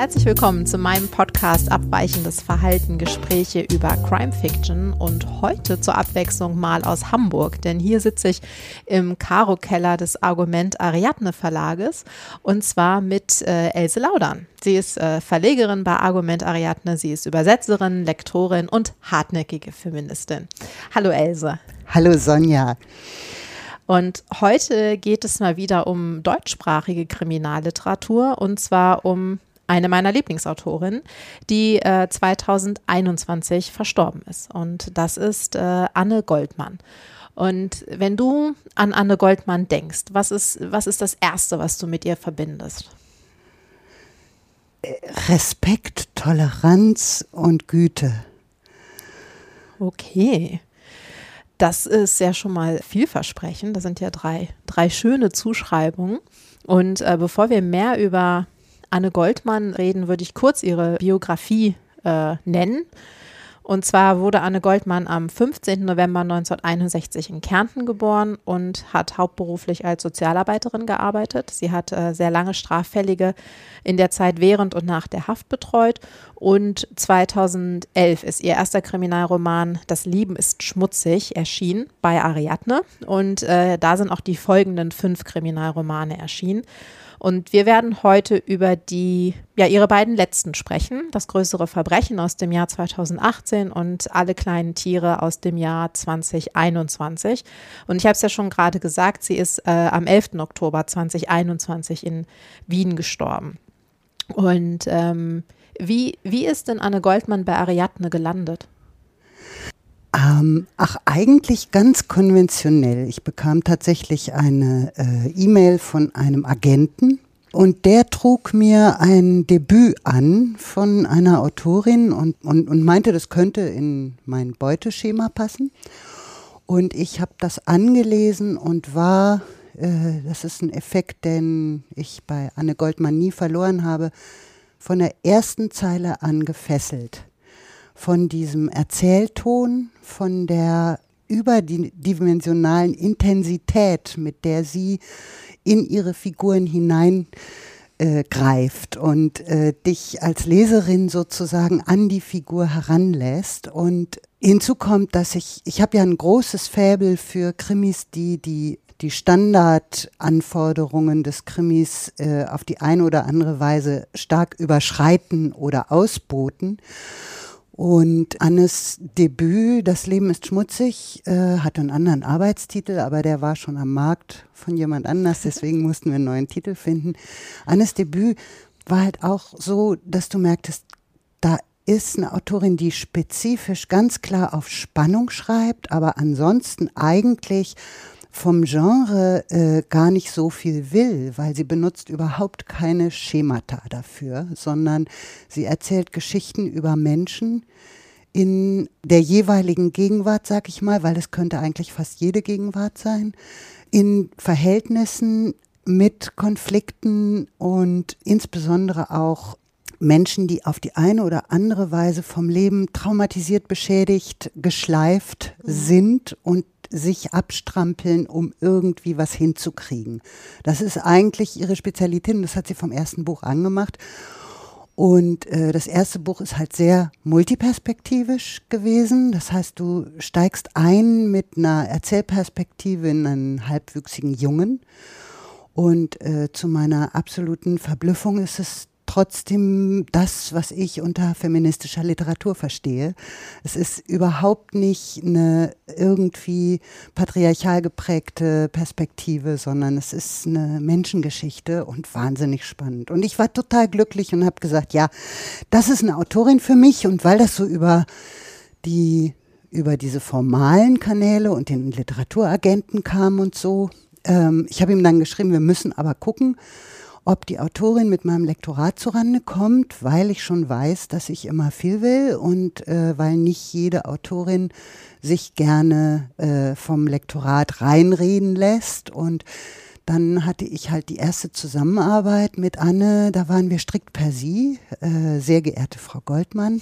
Herzlich willkommen zu meinem Podcast Abweichendes Verhalten, Gespräche über Crime Fiction und heute zur Abwechslung mal aus Hamburg, denn hier sitze ich im Karo-Keller des Argument Ariadne Verlages und zwar mit äh, Else Laudern. Sie ist äh, Verlegerin bei Argument Ariadne, sie ist Übersetzerin, Lektorin und hartnäckige Feministin. Hallo Else. Hallo Sonja. Und heute geht es mal wieder um deutschsprachige Kriminalliteratur und zwar um eine meiner Lieblingsautorinnen, die äh, 2021 verstorben ist. Und das ist äh, Anne Goldmann. Und wenn du an Anne Goldmann denkst, was ist, was ist das Erste, was du mit ihr verbindest? Respekt, Toleranz und Güte. Okay. Das ist ja schon mal vielversprechend. Das sind ja drei, drei schöne Zuschreibungen. Und äh, bevor wir mehr über Anne Goldmann reden, würde ich kurz ihre Biografie äh, nennen. Und zwar wurde Anne Goldmann am 15. November 1961 in Kärnten geboren und hat hauptberuflich als Sozialarbeiterin gearbeitet. Sie hat äh, sehr lange Straffällige in der Zeit während und nach der Haft betreut. Und 2011 ist ihr erster Kriminalroman Das Lieben ist schmutzig erschienen bei Ariadne. Und äh, da sind auch die folgenden fünf Kriminalromane erschienen. Und wir werden heute über die, ja, ihre beiden letzten sprechen. Das größere Verbrechen aus dem Jahr 2018 und alle kleinen Tiere aus dem Jahr 2021. Und ich habe es ja schon gerade gesagt, sie ist äh, am 11. Oktober 2021 in Wien gestorben. Und ähm, wie, wie ist denn Anne Goldmann bei Ariadne gelandet? Ähm, ach, eigentlich ganz konventionell. Ich bekam tatsächlich eine äh, E-Mail von einem Agenten und der trug mir ein Debüt an von einer Autorin und, und, und meinte, das könnte in mein Beuteschema passen. Und ich habe das angelesen und war, äh, das ist ein Effekt, den ich bei Anne Goldmann nie verloren habe, von der ersten Zeile an gefesselt von diesem Erzählton, von der überdimensionalen Intensität, mit der sie in ihre Figuren hineingreift äh, und äh, dich als Leserin sozusagen an die Figur heranlässt. Und hinzu kommt, dass ich, ich habe ja ein großes Fäbel für Krimis, die die die Standardanforderungen des Krimis äh, auf die eine oder andere Weise stark überschreiten oder ausboten. Und Annes Debüt, Das Leben ist schmutzig, äh, hatte einen anderen Arbeitstitel, aber der war schon am Markt von jemand anders, deswegen mussten wir einen neuen Titel finden. Annes Debüt war halt auch so, dass du merktest, da ist eine Autorin, die spezifisch ganz klar auf Spannung schreibt, aber ansonsten eigentlich vom Genre äh, gar nicht so viel will, weil sie benutzt überhaupt keine Schemata dafür, sondern sie erzählt Geschichten über Menschen in der jeweiligen Gegenwart, sag ich mal, weil es könnte eigentlich fast jede Gegenwart sein, in Verhältnissen mit Konflikten und insbesondere auch Menschen, die auf die eine oder andere Weise vom Leben traumatisiert, beschädigt, geschleift mhm. sind und sich abstrampeln, um irgendwie was hinzukriegen. Das ist eigentlich ihre Spezialität und das hat sie vom ersten Buch angemacht. Und äh, das erste Buch ist halt sehr multiperspektivisch gewesen. Das heißt, du steigst ein mit einer Erzählperspektive in einen halbwüchsigen Jungen. Und äh, zu meiner absoluten Verblüffung ist es trotzdem das, was ich unter feministischer Literatur verstehe. Es ist überhaupt nicht eine irgendwie patriarchal geprägte Perspektive, sondern es ist eine Menschengeschichte und wahnsinnig spannend. Und ich war total glücklich und habe gesagt, ja, das ist eine Autorin für mich und weil das so über die über diese formalen Kanäle und den Literaturagenten kam und so. Ähm, ich habe ihm dann geschrieben, wir müssen aber gucken, ob die Autorin mit meinem Lektorat zurande kommt, weil ich schon weiß, dass ich immer viel will und äh, weil nicht jede Autorin sich gerne äh, vom Lektorat reinreden lässt. Und dann hatte ich halt die erste Zusammenarbeit mit Anne, da waren wir strikt per Sie, äh, sehr geehrte Frau Goldmann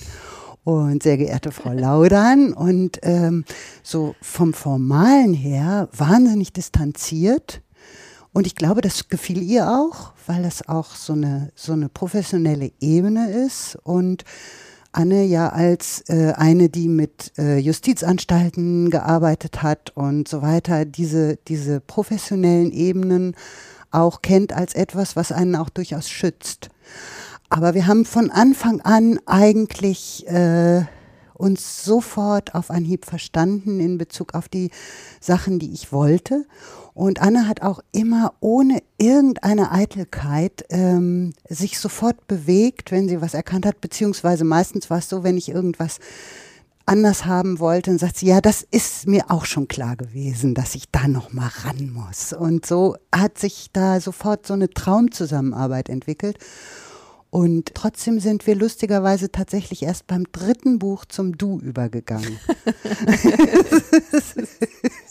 und sehr geehrte Frau Laudern und ähm, so vom Formalen her wahnsinnig distanziert Und ich glaube, das gefiel ihr auch, weil das auch so eine, so eine professionelle Ebene ist und Anne ja als äh, eine, die mit äh, Justizanstalten gearbeitet hat und so weiter, diese, diese professionellen Ebenen auch kennt als etwas, was einen auch durchaus schützt. Aber wir haben von Anfang an eigentlich äh, uns sofort auf Anhieb verstanden in Bezug auf die Sachen, die ich wollte. Und Anne hat auch immer ohne irgendeine Eitelkeit ähm, sich sofort bewegt, wenn sie was erkannt hat, beziehungsweise meistens war es so, wenn ich irgendwas anders haben wollte, dann sagt sie, ja, das ist mir auch schon klar gewesen, dass ich da noch mal ran muss. Und so hat sich da sofort so eine Traumzusammenarbeit entwickelt. Und trotzdem sind wir lustigerweise tatsächlich erst beim dritten Buch zum Du übergegangen.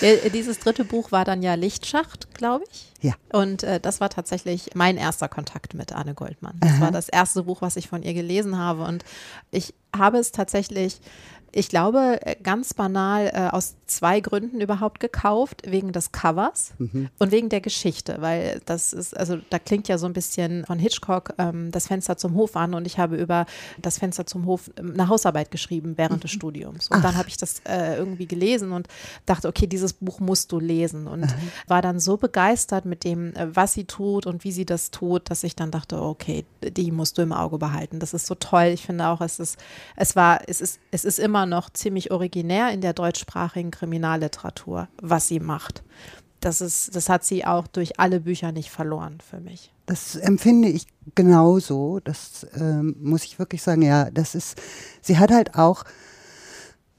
ja, dieses dritte Buch war dann ja Lichtschacht, glaube ich. Ja. Und äh, das war tatsächlich mein erster Kontakt mit Anne Goldmann. Das Aha. war das erste Buch, was ich von ihr gelesen habe. Und ich habe es tatsächlich ich glaube, äh, ganz banal äh, aus zwei Gründen überhaupt gekauft, wegen des Covers mhm. und wegen der Geschichte, weil das ist, also da klingt ja so ein bisschen von Hitchcock ähm, das Fenster zum Hof an und ich habe über das Fenster zum Hof ähm, eine Hausarbeit geschrieben während mhm. des Studiums. Und Ach. dann habe ich das äh, irgendwie gelesen und dachte, okay, dieses Buch musst du lesen und mhm. war dann so begeistert mit dem, äh, was sie tut und wie sie das tut, dass ich dann dachte, okay, die musst du im Auge behalten. Das ist so toll. Ich finde auch, es ist, es war, es ist, es ist immer noch ziemlich originär in der deutschsprachigen Kriminalliteratur, was sie macht. Das, ist, das hat sie auch durch alle Bücher nicht verloren für mich. Das empfinde ich genauso. Das ähm, muss ich wirklich sagen. Ja, das ist, sie hat halt auch,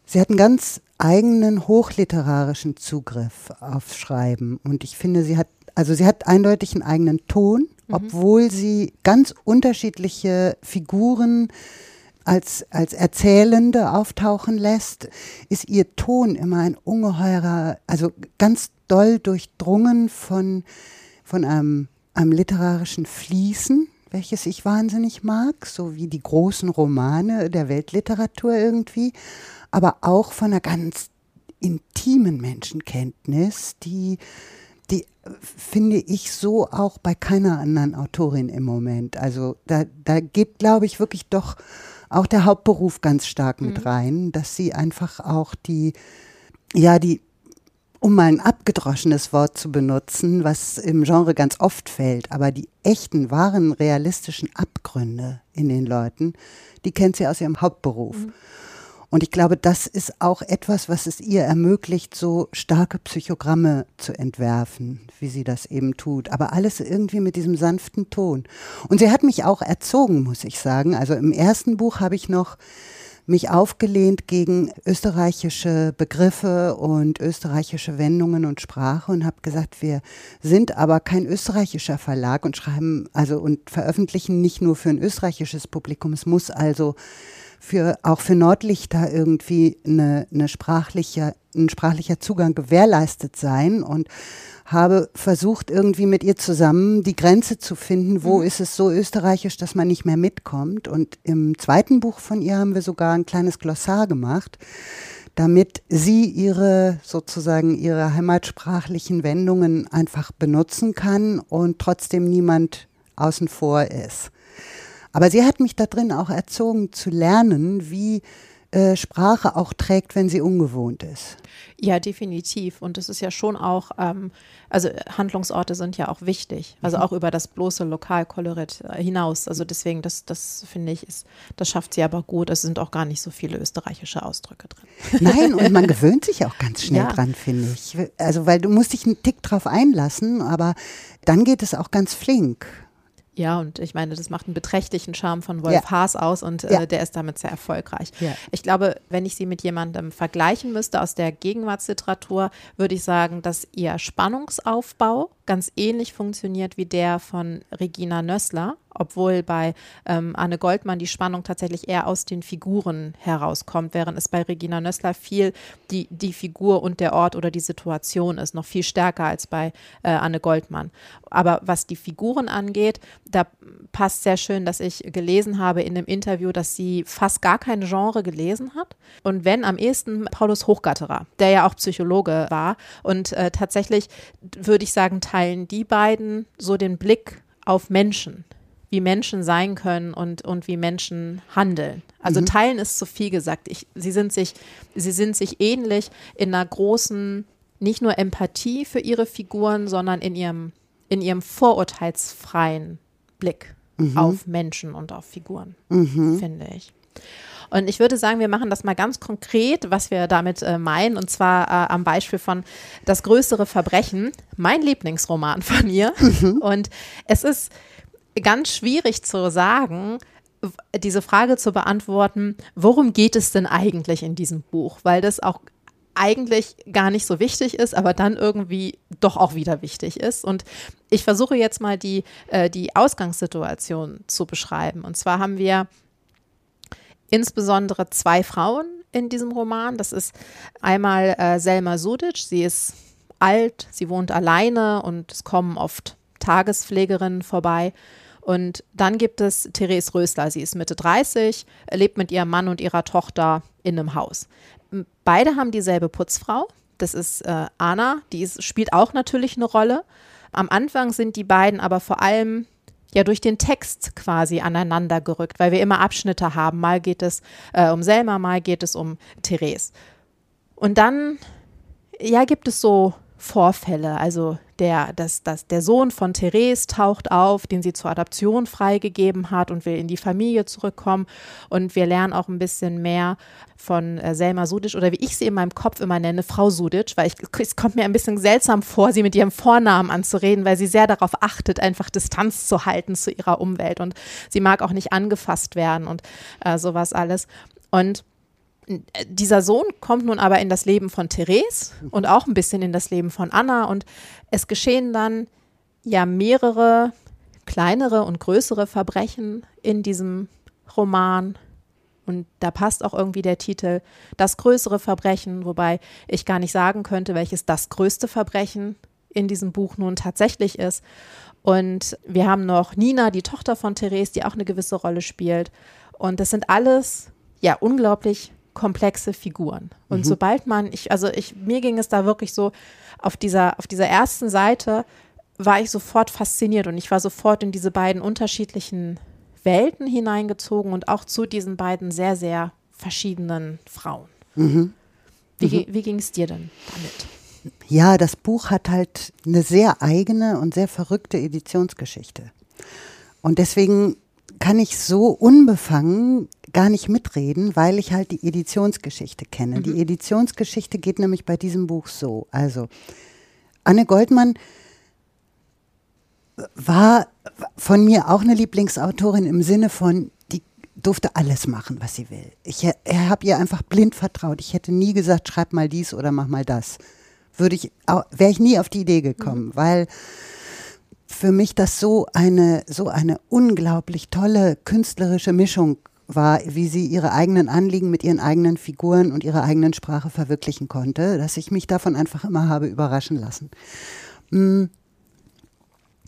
sie hat einen ganz eigenen hochliterarischen Zugriff auf Schreiben. Und ich finde, sie hat, also sie hat eindeutig einen eigenen Ton, mhm. obwohl sie ganz unterschiedliche Figuren als, als Erzählende auftauchen lässt, ist ihr Ton immer ein ungeheurer, also ganz doll durchdrungen von, von einem, einem literarischen Fließen, welches ich wahnsinnig mag, so wie die großen Romane der Weltliteratur irgendwie, aber auch von einer ganz intimen Menschenkenntnis, die die finde ich so auch bei keiner anderen Autorin im Moment. Also da, da geht, glaube ich, wirklich doch auch der Hauptberuf ganz stark mit mhm. rein, dass sie einfach auch die, ja, die, um mal ein abgedroschenes Wort zu benutzen, was im Genre ganz oft fällt, aber die echten, wahren, realistischen Abgründe in den Leuten, die kennt sie aus ihrem Hauptberuf. Mhm. Und ich glaube, das ist auch etwas, was es ihr ermöglicht, so starke Psychogramme zu entwerfen, wie sie das eben tut. Aber alles irgendwie mit diesem sanften Ton. Und sie hat mich auch erzogen, muss ich sagen. Also im ersten Buch habe ich noch mich aufgelehnt gegen österreichische Begriffe und österreichische Wendungen und Sprache und habe gesagt, wir sind aber kein österreichischer Verlag und schreiben also und veröffentlichen nicht nur für ein österreichisches Publikum. Es muss also für auch für Nordlichter irgendwie eine, eine sprachliche, ein sprachlicher Zugang gewährleistet sein und habe versucht, irgendwie mit ihr zusammen die Grenze zu finden, wo mhm. ist es so österreichisch, dass man nicht mehr mitkommt. Und im zweiten Buch von ihr haben wir sogar ein kleines Glossar gemacht, damit sie ihre sozusagen ihre heimatsprachlichen Wendungen einfach benutzen kann und trotzdem niemand außen vor ist. Aber sie hat mich da drin auch erzogen zu lernen, wie äh, Sprache auch trägt, wenn sie ungewohnt ist. Ja, definitiv. Und es ist ja schon auch, ähm, also Handlungsorte sind ja auch wichtig. Also mhm. auch über das bloße Lokalkolorit äh, hinaus. Also deswegen, das, das finde ich, ist, das schafft sie aber gut. Es sind auch gar nicht so viele österreichische Ausdrücke drin. Nein, und man gewöhnt sich auch ganz schnell ja. dran, finde ich. Also, weil du musst dich einen Tick drauf einlassen, aber dann geht es auch ganz flink. Ja, und ich meine, das macht einen beträchtlichen Charme von Wolf ja. Haas aus und äh, ja. der ist damit sehr erfolgreich. Ja. Ich glaube, wenn ich sie mit jemandem vergleichen müsste aus der Gegenwartsliteratur, würde ich sagen, dass ihr Spannungsaufbau ganz ähnlich funktioniert wie der von Regina Nössler obwohl bei ähm, Anne Goldmann die Spannung tatsächlich eher aus den Figuren herauskommt, während es bei Regina Nössler viel die, die Figur und der Ort oder die Situation ist, noch viel stärker als bei äh, Anne Goldmann. Aber was die Figuren angeht, da passt sehr schön, dass ich gelesen habe in dem Interview, dass sie fast gar kein Genre gelesen hat. Und wenn am ehesten Paulus Hochgatterer, der ja auch Psychologe war. Und äh, tatsächlich würde ich sagen, teilen die beiden so den Blick auf Menschen wie Menschen sein können und, und wie Menschen handeln. Also mhm. teilen ist zu viel gesagt. Ich, sie, sind sich, sie sind sich ähnlich in einer großen, nicht nur Empathie für ihre Figuren, sondern in ihrem, in ihrem vorurteilsfreien Blick mhm. auf Menschen und auf Figuren, mhm. finde ich. Und ich würde sagen, wir machen das mal ganz konkret, was wir damit äh, meinen, und zwar äh, am Beispiel von Das größere Verbrechen, mein Lieblingsroman von ihr. Mhm. Und es ist ganz schwierig zu sagen, diese Frage zu beantworten, worum geht es denn eigentlich in diesem Buch? Weil das auch eigentlich gar nicht so wichtig ist, aber dann irgendwie doch auch wieder wichtig ist. Und ich versuche jetzt mal die, äh, die Ausgangssituation zu beschreiben. Und zwar haben wir insbesondere zwei Frauen in diesem Roman. Das ist einmal äh, Selma Sudic, sie ist alt, sie wohnt alleine und es kommen oft Tagespflegerinnen vorbei. Und dann gibt es Therese Rösler. Sie ist Mitte 30, lebt mit ihrem Mann und ihrer Tochter in einem Haus. Beide haben dieselbe Putzfrau. Das ist äh, Anna, die ist, spielt auch natürlich eine Rolle. Am Anfang sind die beiden aber vor allem ja durch den Text quasi aneinander gerückt, weil wir immer Abschnitte haben. Mal geht es äh, um Selma, mal geht es um Therese. Und dann ja gibt es so Vorfälle. Also der, das, das, der Sohn von Therese taucht auf, den sie zur Adoption freigegeben hat und will in die Familie zurückkommen. Und wir lernen auch ein bisschen mehr von äh, Selma Sudic oder wie ich sie in meinem Kopf immer nenne, Frau Sudic, weil ich, es kommt mir ein bisschen seltsam vor, sie mit ihrem Vornamen anzureden, weil sie sehr darauf achtet, einfach Distanz zu halten zu ihrer Umwelt. Und sie mag auch nicht angefasst werden und äh, sowas alles. Und dieser Sohn kommt nun aber in das Leben von Therese und auch ein bisschen in das Leben von Anna und es geschehen dann ja mehrere kleinere und größere Verbrechen in diesem Roman und da passt auch irgendwie der Titel Das größere Verbrechen, wobei ich gar nicht sagen könnte, welches das größte Verbrechen in diesem Buch nun tatsächlich ist. Und wir haben noch Nina, die Tochter von Therese, die auch eine gewisse Rolle spielt. Und das sind alles ja unglaublich komplexe Figuren. Und mhm. sobald man, ich, also ich, mir ging es da wirklich so, auf dieser, auf dieser ersten Seite war ich sofort fasziniert und ich war sofort in diese beiden unterschiedlichen Welten hineingezogen und auch zu diesen beiden sehr, sehr verschiedenen Frauen. Mhm. Wie, mhm. wie ging es dir denn damit? Ja, das Buch hat halt eine sehr eigene und sehr verrückte Editionsgeschichte. Und deswegen kann ich so unbefangen gar nicht mitreden, weil ich halt die Editionsgeschichte kenne. Mhm. Die Editionsgeschichte geht nämlich bei diesem Buch so. Also, Anne Goldmann war von mir auch eine Lieblingsautorin im Sinne von, die durfte alles machen, was sie will. Ich, ich habe ihr einfach blind vertraut. Ich hätte nie gesagt, schreib mal dies oder mach mal das. Würde ich, wäre ich nie auf die Idee gekommen, mhm. weil für mich das so eine, so eine unglaublich tolle künstlerische Mischung war, wie sie ihre eigenen Anliegen mit ihren eigenen Figuren und ihrer eigenen Sprache verwirklichen konnte, dass ich mich davon einfach immer habe überraschen lassen. Mm.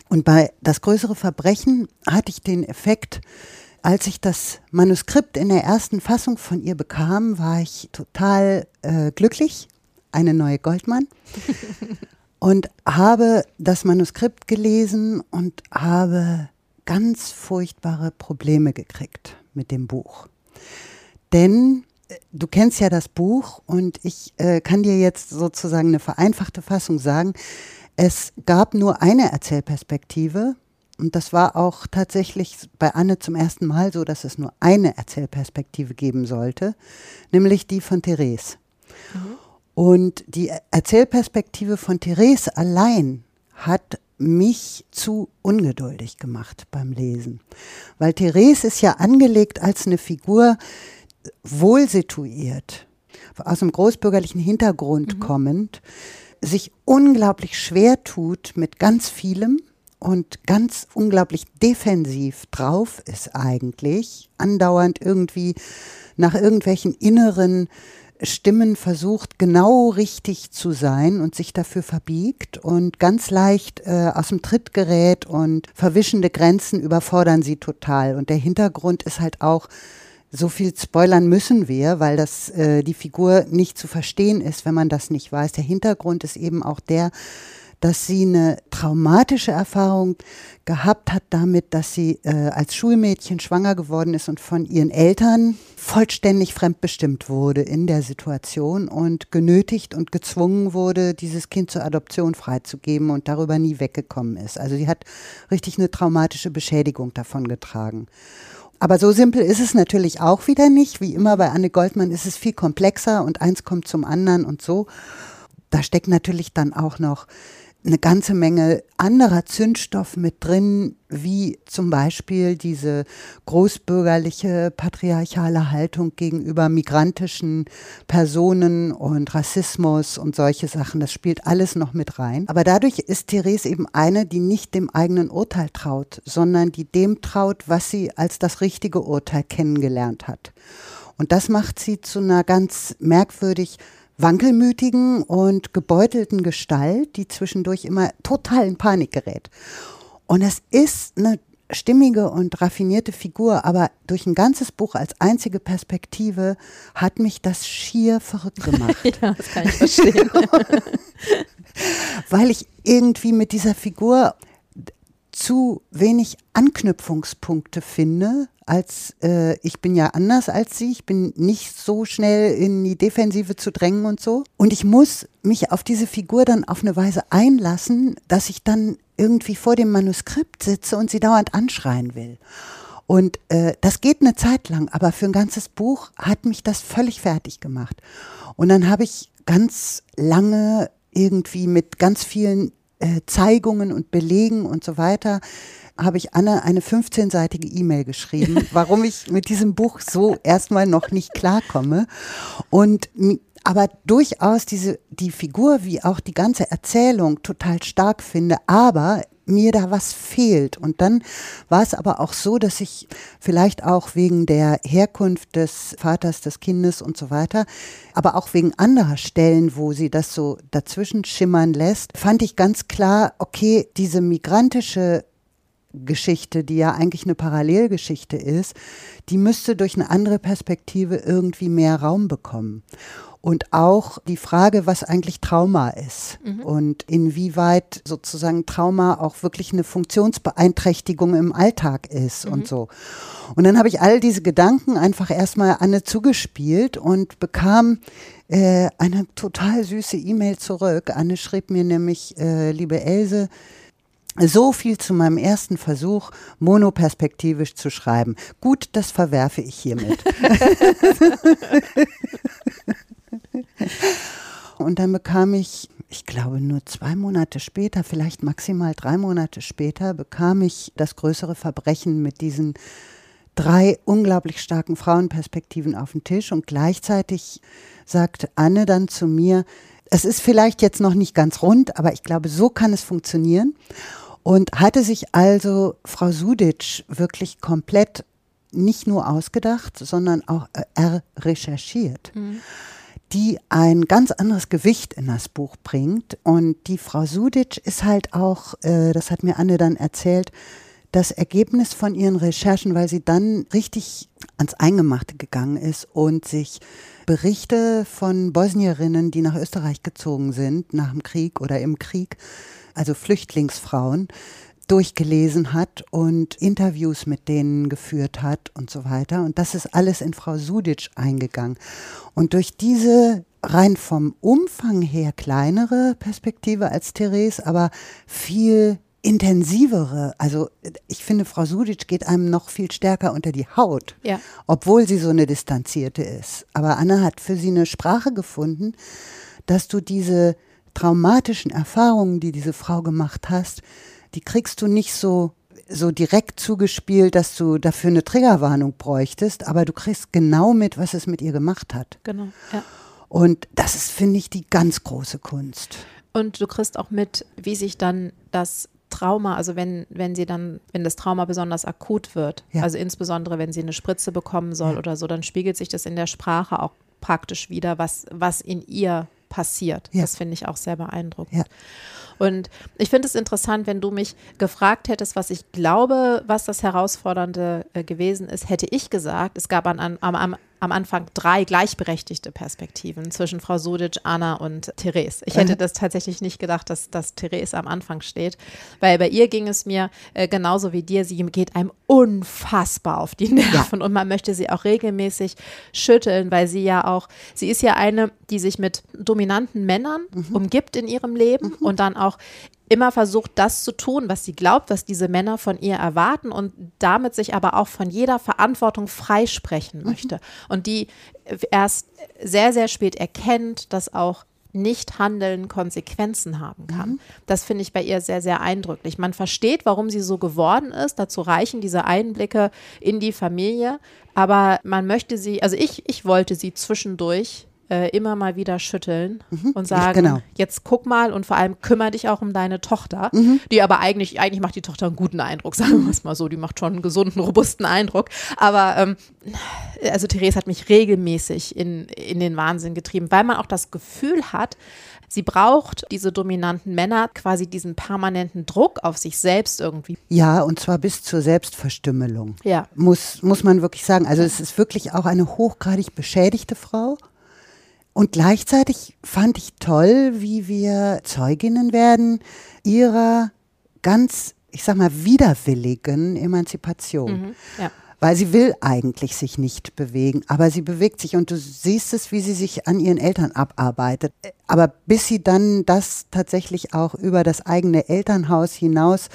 Und bei das größere Verbrechen hatte ich den Effekt, als ich das Manuskript in der ersten Fassung von ihr bekam, war ich total äh, glücklich. Eine neue Goldmann. Und habe das Manuskript gelesen und habe ganz furchtbare Probleme gekriegt mit dem Buch. Denn äh, du kennst ja das Buch und ich äh, kann dir jetzt sozusagen eine vereinfachte Fassung sagen. Es gab nur eine Erzählperspektive und das war auch tatsächlich bei Anne zum ersten Mal so, dass es nur eine Erzählperspektive geben sollte, nämlich die von Therese. Mhm. Und die Erzählperspektive von Therese allein hat mich zu ungeduldig gemacht beim Lesen. Weil Therese ist ja angelegt als eine Figur wohl situiert, aus einem großbürgerlichen Hintergrund mhm. kommend, sich unglaublich schwer tut mit ganz vielem und ganz unglaublich defensiv drauf ist eigentlich, andauernd irgendwie nach irgendwelchen inneren Stimmen versucht, genau richtig zu sein und sich dafür verbiegt und ganz leicht äh, aus dem Tritt gerät und verwischende Grenzen überfordern sie total. Und der Hintergrund ist halt auch, so viel spoilern müssen wir, weil das äh, die Figur nicht zu verstehen ist, wenn man das nicht weiß. Der Hintergrund ist eben auch der, dass sie eine traumatische Erfahrung gehabt hat damit, dass sie äh, als Schulmädchen schwanger geworden ist und von ihren Eltern vollständig fremdbestimmt wurde in der Situation und genötigt und gezwungen wurde, dieses Kind zur Adoption freizugeben und darüber nie weggekommen ist. Also sie hat richtig eine traumatische Beschädigung davon getragen. Aber so simpel ist es natürlich auch wieder nicht. Wie immer bei Anne Goldmann ist es viel komplexer und eins kommt zum anderen und so. Da steckt natürlich dann auch noch eine ganze Menge anderer Zündstoff mit drin, wie zum Beispiel diese großbürgerliche patriarchale Haltung gegenüber migrantischen Personen und Rassismus und solche Sachen. Das spielt alles noch mit rein. Aber dadurch ist Therese eben eine, die nicht dem eigenen Urteil traut, sondern die dem traut, was sie als das richtige Urteil kennengelernt hat. Und das macht sie zu einer ganz merkwürdig wankelmütigen und gebeutelten Gestalt, die zwischendurch immer total in Panik gerät. Und es ist eine stimmige und raffinierte Figur, aber durch ein ganzes Buch als einzige Perspektive hat mich das schier verrückt gemacht. ja, das kann ich verstehen. Weil ich irgendwie mit dieser Figur zu wenig Anknüpfungspunkte finde, als äh, ich bin ja anders als sie, ich bin nicht so schnell in die Defensive zu drängen und so. Und ich muss mich auf diese Figur dann auf eine Weise einlassen, dass ich dann irgendwie vor dem Manuskript sitze und sie dauernd anschreien will. Und äh, das geht eine Zeit lang, aber für ein ganzes Buch hat mich das völlig fertig gemacht. Und dann habe ich ganz lange irgendwie mit ganz vielen äh, Zeigungen und Belegen und so weiter habe ich Anne eine 15-seitige E-Mail geschrieben, warum ich mit diesem Buch so erstmal noch nicht klarkomme. Und aber durchaus diese, die Figur wie auch die ganze Erzählung total stark finde, aber mir da was fehlt. Und dann war es aber auch so, dass ich vielleicht auch wegen der Herkunft des Vaters, des Kindes und so weiter, aber auch wegen anderer Stellen, wo sie das so dazwischen schimmern lässt, fand ich ganz klar, okay, diese migrantische Geschichte, die ja eigentlich eine Parallelgeschichte ist, die müsste durch eine andere Perspektive irgendwie mehr Raum bekommen und auch die Frage, was eigentlich Trauma ist mhm. und inwieweit sozusagen Trauma auch wirklich eine Funktionsbeeinträchtigung im Alltag ist mhm. und so. Und dann habe ich all diese Gedanken einfach erstmal Anne zugespielt und bekam äh, eine total süße E-Mail zurück. Anne schrieb mir nämlich, äh, liebe Else, so viel zu meinem ersten Versuch, monoperspektivisch zu schreiben. Gut, das verwerfe ich hiermit. Und dann bekam ich, ich glaube nur zwei Monate später, vielleicht maximal drei Monate später, bekam ich das größere Verbrechen mit diesen drei unglaublich starken Frauenperspektiven auf den Tisch. Und gleichzeitig sagt Anne dann zu mir, es ist vielleicht jetzt noch nicht ganz rund, aber ich glaube, so kann es funktionieren. Und hatte sich also Frau Sudic wirklich komplett nicht nur ausgedacht, sondern auch äh, recherchiert. Mhm die ein ganz anderes Gewicht in das Buch bringt. Und die Frau Sudic ist halt auch, äh, das hat mir Anne dann erzählt, das Ergebnis von ihren Recherchen, weil sie dann richtig ans Eingemachte gegangen ist und sich Berichte von Bosnierinnen, die nach Österreich gezogen sind, nach dem Krieg oder im Krieg, also Flüchtlingsfrauen, durchgelesen hat und Interviews mit denen geführt hat und so weiter. Und das ist alles in Frau Sudic eingegangen. Und durch diese rein vom Umfang her kleinere Perspektive als Therese, aber viel intensivere, also ich finde, Frau Sudic geht einem noch viel stärker unter die Haut, ja. obwohl sie so eine distanzierte ist. Aber Anna hat für sie eine Sprache gefunden, dass du diese traumatischen Erfahrungen, die diese Frau gemacht hast, die kriegst du nicht so so direkt zugespielt, dass du dafür eine Triggerwarnung bräuchtest, aber du kriegst genau mit, was es mit ihr gemacht hat. Genau, ja. Und das ist, finde ich, die ganz große Kunst. Und du kriegst auch mit, wie sich dann das Trauma, also wenn, wenn sie dann, wenn das Trauma besonders akut wird, Ja. also insbesondere wenn sie eine Spritze bekommen soll Ja. oder so, dann spiegelt sich das in der Sprache auch praktisch wieder, was, was in ihr passiert. Ja. Das finde ich auch sehr beeindruckend. Ja. Und ich finde es interessant, wenn du mich gefragt hättest, was ich glaube, was das Herausfordernde äh, gewesen ist, hätte ich gesagt, es gab an, an, am, am, am Anfang drei gleichberechtigte Perspektiven zwischen Frau Sudic, Anna und Therese. Ich hätte das tatsächlich nicht gedacht, dass, dass Therese am Anfang steht, weil bei ihr ging es mir äh, genauso wie dir, sie geht einem unfassbar auf die Nerven und man möchte sie auch regelmäßig schütteln, weil sie ja auch, sie ist ja eine, die sich mit dominanten Männern umgibt in ihrem Leben und dann auch immer versucht, das zu tun, was sie glaubt, was diese Männer von ihr erwarten und damit sich aber auch von jeder Verantwortung freisprechen möchte. Und die erst sehr, sehr spät erkennt, dass auch nicht handeln Konsequenzen haben kann. Das finde ich bei ihr sehr, sehr eindrücklich. Man versteht, warum sie so geworden ist. Dazu reichen diese Einblicke in die Familie. Aber man möchte sie, also ich, ich wollte sie zwischendurch äh, immer mal wieder schütteln und sagen, genau. jetzt guck mal und vor allem kümmere dich auch um deine Tochter, die aber eigentlich, eigentlich macht die Tochter einen guten Eindruck, sagen wir es mal so, die macht schon einen gesunden, robusten Eindruck. Aber ähm, also Therese hat mich regelmäßig in, in den Wahnsinn getrieben, weil man auch das Gefühl hat, sie braucht diese dominanten Männer, quasi diesen permanenten Druck auf sich selbst irgendwie. Ja, und zwar bis zur Selbstverstümmelung. Ja. Muss, muss man wirklich sagen. Also es ist wirklich auch eine hochgradig beschädigte Frau. Und gleichzeitig fand ich toll, wie wir Zeuginnen werden ihrer ganz, ich sag mal, widerwilligen Emanzipation. Ja. Weil sie will eigentlich sich nicht bewegen, aber sie bewegt sich und du siehst es, wie sie sich an ihren Eltern abarbeitet. Aber bis sie dann das tatsächlich auch über das eigene Elternhaus hinaus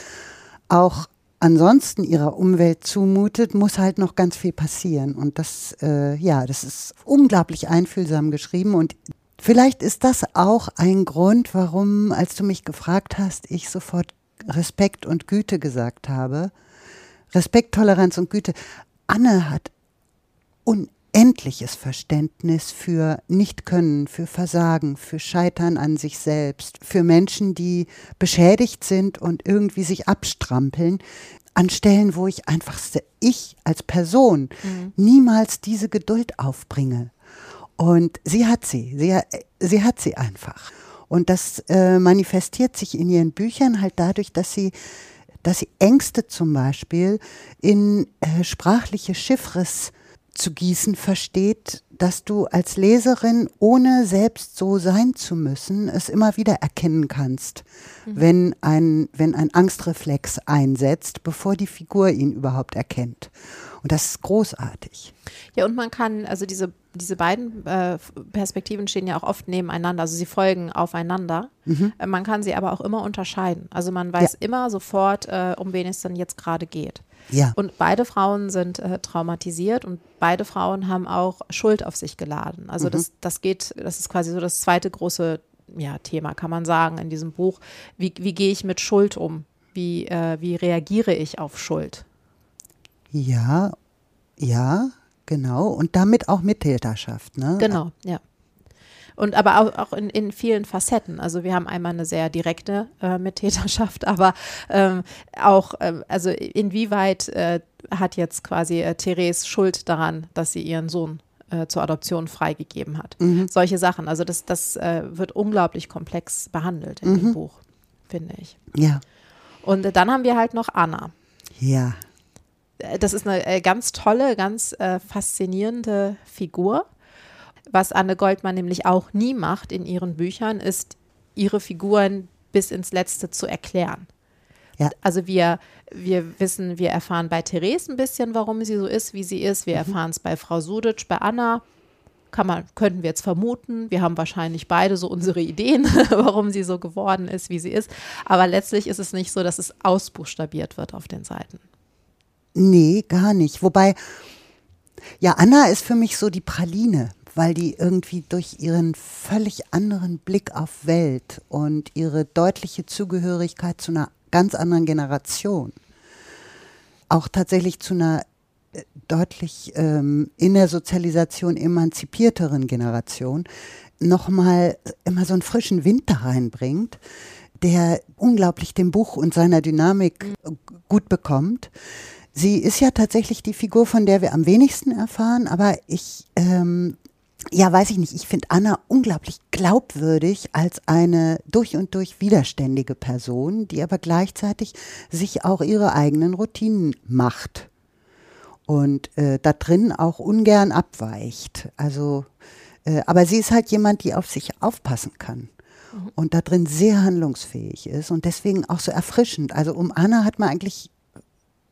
auch ansonsten ihrer Umwelt zumutet, muss halt noch ganz viel passieren. Und das, äh, ja, das ist unglaublich einfühlsam geschrieben und Vielleicht ist das auch ein Grund, warum, als du mich gefragt hast, ich sofort Respekt und Güte gesagt habe. Respekt, Toleranz und Güte. Anne hat unendliches Verständnis für Nichtkönnen, für Versagen, für Scheitern an sich selbst, für Menschen, die beschädigt sind und irgendwie sich abstrampeln, an Stellen, wo ich einfach, ich als Person niemals diese Geduld aufbringe. Und sie hat sie, sie, sie hat sie einfach. Und das äh, manifestiert sich in ihren Büchern halt dadurch, dass sie, dass sie Ängste zum Beispiel in äh, sprachliche Chiffres zu gießen versteht, dass du als Leserin, ohne selbst so sein zu müssen, es immer wieder erkennen kannst, wenn, ein, wenn ein Angstreflex einsetzt, bevor die Figur ihn überhaupt erkennt. Und das ist großartig. Ja, und man kann, also diese, diese beiden äh, Perspektiven stehen ja auch oft nebeneinander, also sie folgen aufeinander. Äh, Man kann sie aber auch immer unterscheiden. Also man weiß immer sofort, äh, um wen es dann jetzt gerade geht. Ja. Und beide Frauen sind äh, traumatisiert und beide Frauen haben auch Schuld auf sich geladen. Also das, das geht, das ist quasi so das zweite große ja, Thema, kann man sagen, in diesem Buch. Wie, wie gehe ich mit Schuld um? Wie, äh, wie reagiere ich auf Schuld? Ja, ja, genau. Und damit auch Mittäterschaft, ne? Genau, ja. Und aber auch, auch in, in vielen Facetten. Also wir haben einmal eine sehr direkte äh, Mittäterschaft, aber ähm, auch, ähm, also inwieweit äh, hat jetzt quasi äh, Therese Schuld daran, dass sie ihren Sohn äh, zur Adoption freigegeben hat? Solche Sachen. Also das, das äh, wird unglaublich komplex behandelt in dem Buch, finde ich. Ja, Und äh, dann haben wir halt noch Anna. ja, das ist eine ganz tolle, ganz äh, faszinierende Figur. Was Anne Goldmann nämlich auch nie macht in ihren Büchern, ist, ihre Figuren bis ins Letzte zu erklären. Ja. Also wir, wir wissen, wir erfahren bei Therese ein bisschen, warum sie so ist, wie sie ist. Wir erfahren es bei Frau Sudic, bei Anna. Kann man, könnten wir jetzt vermuten. Wir haben wahrscheinlich beide so unsere Ideen, warum sie so geworden ist, wie sie ist. Aber letztlich ist es nicht so, dass es ausbuchstabiert wird auf den Seiten. Nee, gar nicht. Wobei, ja, Anna ist für mich so die Praline, weil die irgendwie durch ihren völlig anderen Blick auf Welt und ihre deutliche Zugehörigkeit zu einer ganz anderen Generation, auch tatsächlich zu einer äh, deutlich ähm, in der Sozialisation emanzipierteren Generation, nochmal immer so einen frischen Wind da reinbringt, der unglaublich dem Buch und seiner Dynamik mhm. gut bekommt. Sie ist ja tatsächlich die Figur, von der wir am wenigsten erfahren, aber ich, ähm, ja, weiß ich nicht, ich finde Anna unglaublich glaubwürdig als eine durch und durch widerständige Person, die aber gleichzeitig sich auch ihre eigenen Routinen macht und äh, da drin auch ungern abweicht. Also, äh, aber sie ist halt jemand, die auf sich aufpassen kann mhm. und da drin sehr handlungsfähig ist und deswegen auch so erfrischend. Also um Anna hat man eigentlich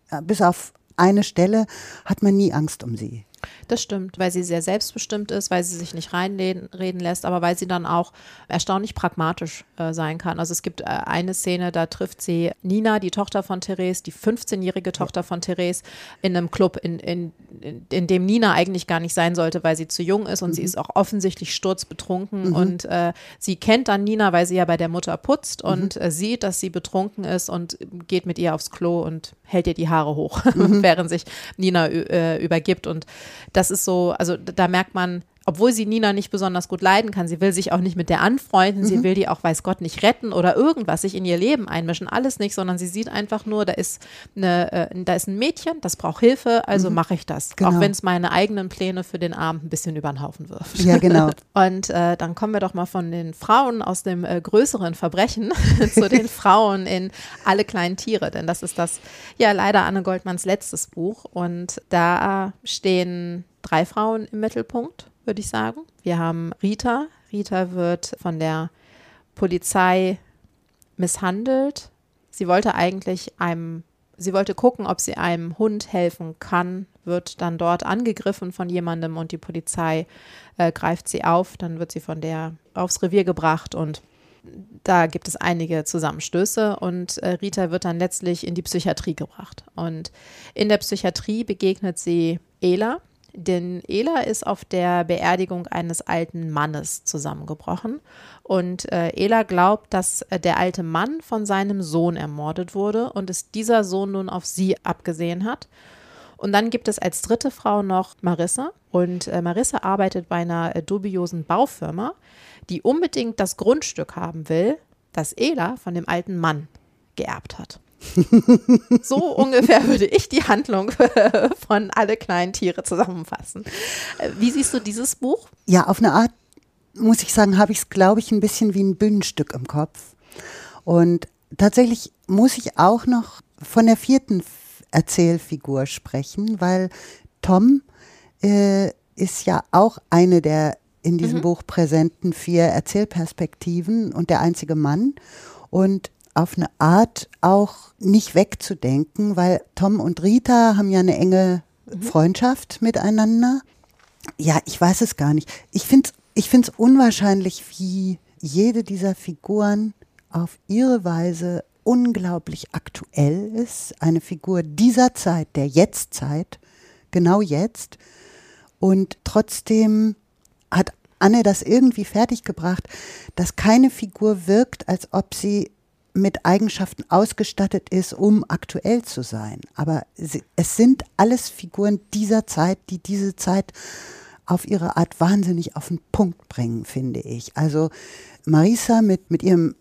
äh, bis auf eine Stelle hat man nie Angst um sie. Das stimmt, weil sie sehr selbstbestimmt ist, weil sie sich nicht reinreden lässt, aber weil sie dann auch erstaunlich pragmatisch äh, sein kann. Also es gibt äh, eine Szene, da trifft sie Nina, die Tochter von Therese, die 15-jährige Tochter von Therese, in einem Club, in, in, in, in, dem Nina eigentlich gar nicht sein sollte, weil sie zu jung ist und mhm. sie ist auch offensichtlich sturzbetrunken. Mhm. Und äh, sie kennt dann Nina, weil sie ja bei der Mutter putzt mhm. und äh, sieht, dass sie betrunken ist und geht mit ihr aufs Klo und hält ihr die Haare hoch, mhm. während sich Nina äh, übergibt. Und das ist so, also da merkt man, obwohl sie Nina nicht besonders gut leiden kann, sie will sich auch nicht mit der anfreunden, mhm. sie will die auch, weiß Gott, nicht retten oder irgendwas, sich in ihr Leben einmischen, alles nicht, sondern sie sieht einfach nur, da ist, eine, äh, da ist ein Mädchen, das braucht Hilfe, also mhm. mache ich das. Genau. Auch wenn es meine eigenen Pläne für den Abend ein bisschen über den Haufen wirft. Ja, genau. Und äh, dann kommen wir doch mal von den Frauen aus dem äh, größeren Verbrechen zu den Frauen in Alle kleinen Tiere, denn das ist das, ja, leider Anne Goldmanns letztes Buch und da stehen drei Frauen im Mittelpunkt würde ich sagen. Wir haben Rita. Rita wird von der Polizei misshandelt. Sie wollte eigentlich einem, sie wollte gucken, ob sie einem Hund helfen kann, wird dann dort angegriffen von jemandem und die Polizei äh, greift sie auf. Dann wird sie von der aufs Revier gebracht und da gibt es einige Zusammenstöße und äh, Rita wird dann letztlich in die Psychiatrie gebracht. Und in der Psychiatrie begegnet sie Ela, denn Ela ist auf der Beerdigung eines alten Mannes zusammengebrochen. Und äh, Ela glaubt, dass äh, der alte Mann von seinem Sohn ermordet wurde und es dieser Sohn nun auf sie abgesehen hat. Und dann gibt es als dritte Frau noch Marissa. Und äh, Marissa arbeitet bei einer äh, dubiosen Baufirma, die unbedingt das Grundstück haben will, das Ela von dem alten Mann geerbt hat so ungefähr würde ich die Handlung von alle kleinen Tiere zusammenfassen. Wie siehst du dieses Buch? Ja, auf eine Art muss ich sagen, habe ich es, glaube ich, ein bisschen wie ein Bühnenstück im Kopf. Und tatsächlich muss ich auch noch von der vierten Erzählfigur sprechen, weil Tom äh, ist ja auch eine der in diesem mhm. Buch präsenten vier Erzählperspektiven und der einzige Mann. Und auf eine Art auch nicht wegzudenken, weil Tom und Rita haben ja eine enge mhm. Freundschaft miteinander. Ja, ich weiß es gar nicht. Ich finde es ich find's unwahrscheinlich, wie jede dieser Figuren auf ihre Weise unglaublich aktuell ist. Eine Figur dieser Zeit, der Jetztzeit, genau jetzt. Und trotzdem hat Anne das irgendwie fertiggebracht, dass keine Figur wirkt, als ob sie mit Eigenschaften ausgestattet ist, um aktuell zu sein. Aber es sind alles Figuren dieser Zeit, die diese Zeit auf ihre Art wahnsinnig auf den Punkt bringen, finde ich. Also Marisa mit, mit ihrem